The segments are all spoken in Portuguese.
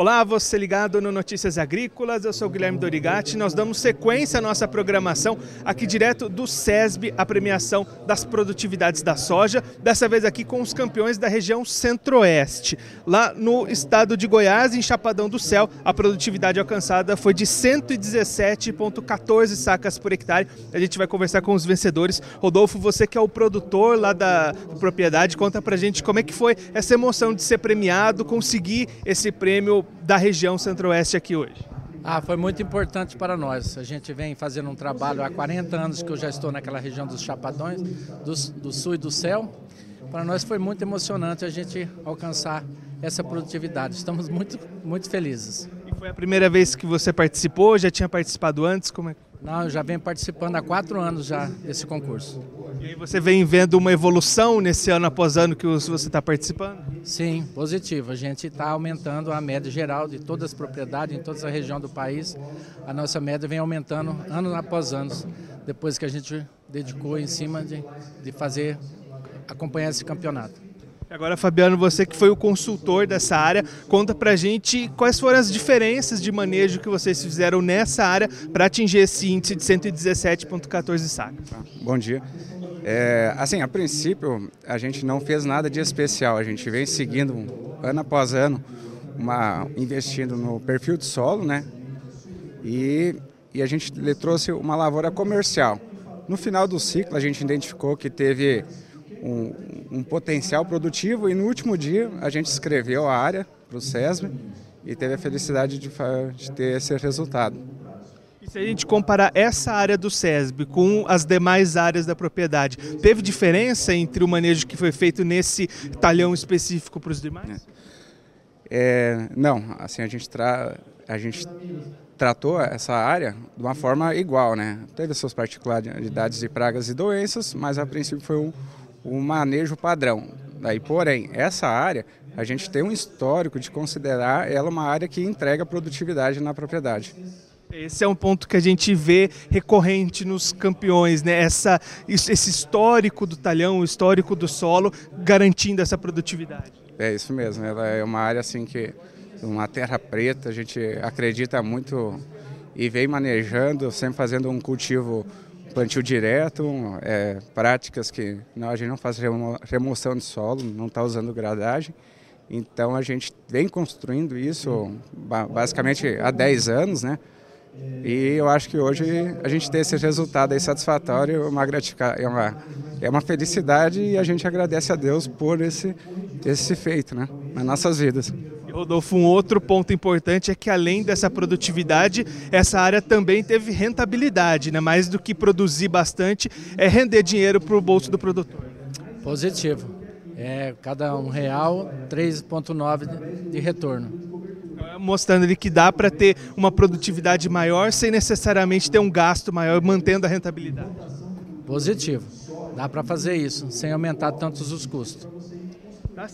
Olá, você ligado no Notícias Agrícolas, eu sou Guilherme Dorigati. Nós damos sequência à nossa programação aqui direto do SESB, a premiação das produtividades da soja, dessa vez aqui com os campeões da região Centro-Oeste. Lá no estado de Goiás, em Chapadão do Céu, a produtividade alcançada foi de 117,14 sacas por hectare. A gente vai conversar com os vencedores. Rodolfo, você que é o produtor lá da propriedade, conta pra gente como é que foi essa emoção de ser premiado, conseguir esse prêmio da região centro-oeste aqui hoje? Ah, foi muito importante para nós. A gente vem fazendo um trabalho há 40 anos que eu já estou naquela região dos Chapadões, do, do sul e do céu. Para nós foi muito emocionante a gente alcançar essa produtividade. Estamos muito, muito felizes. E foi a primeira vez que você participou? Já tinha participado antes? Como é? Não, eu já venho participando há quatro anos já desse concurso. E aí você vem vendo uma evolução nesse ano após ano que você está participando? Sim, positivo. A gente está aumentando a média geral de todas as propriedades, em toda a região do país. A nossa média vem aumentando ano após ano, depois que a gente dedicou em cima de, de fazer, acompanhar esse campeonato. Agora, Fabiano, você que foi o consultor dessa área, conta pra gente quais foram as diferenças de manejo que vocês fizeram nessa área para atingir esse índice de 117,14 sacas. Bom dia. É, assim, a princípio, a gente não fez nada de especial, a gente vem seguindo ano após ano, uma, investindo no perfil de solo, né? E, e a gente lhe trouxe uma lavoura comercial. No final do ciclo, a gente identificou que teve um, um potencial produtivo e no último dia a gente escreveu a área para o SESB e teve a felicidade de, de ter esse resultado. Se a gente comparar essa área do SESB com as demais áreas da propriedade, teve diferença entre o manejo que foi feito nesse talhão específico para os demais? É, não, assim a gente, tra a gente tratou essa área de uma forma igual, né? Teve suas particularidades de pragas e doenças, mas a princípio foi um, um manejo padrão. Daí, porém, essa área, a gente tem um histórico de considerar ela uma área que entrega produtividade na propriedade. Esse é um ponto que a gente vê recorrente nos campeões, né? Essa, esse histórico do talhão, o histórico do solo, garantindo essa produtividade. É isso mesmo, ela é uma área assim que, uma terra preta, a gente acredita muito e vem manejando, sempre fazendo um cultivo plantio direto, é, práticas que não, a gente não faz remoção de solo, não está usando gradagem. Então a gente vem construindo isso basicamente há 10 anos, né? E eu acho que hoje a gente tem esse resultado aí satisfatório, uma gratificação, é uma, é uma felicidade e a gente agradece a Deus por esse, esse feito, né? Nas nossas vidas. Rodolfo, um outro ponto importante é que além dessa produtividade, essa área também teve rentabilidade, né? mais do que produzir bastante, é render dinheiro para o bolso do produtor. Positivo. É, cada um real, 3,9 de retorno. Mostrando ali que dá para ter uma produtividade maior sem necessariamente ter um gasto maior, mantendo a rentabilidade. Positivo. Dá para fazer isso, sem aumentar tantos os custos.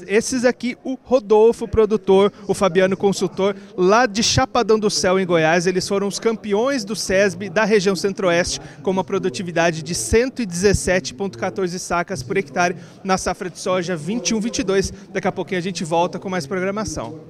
Esses aqui, o Rodolfo, produtor, o Fabiano, consultor, lá de Chapadão do Céu, em Goiás. Eles foram os campeões do SESB da região centro-oeste, com uma produtividade de 117,14 sacas por hectare na safra de soja 21-22. Daqui a pouquinho a gente volta com mais programação.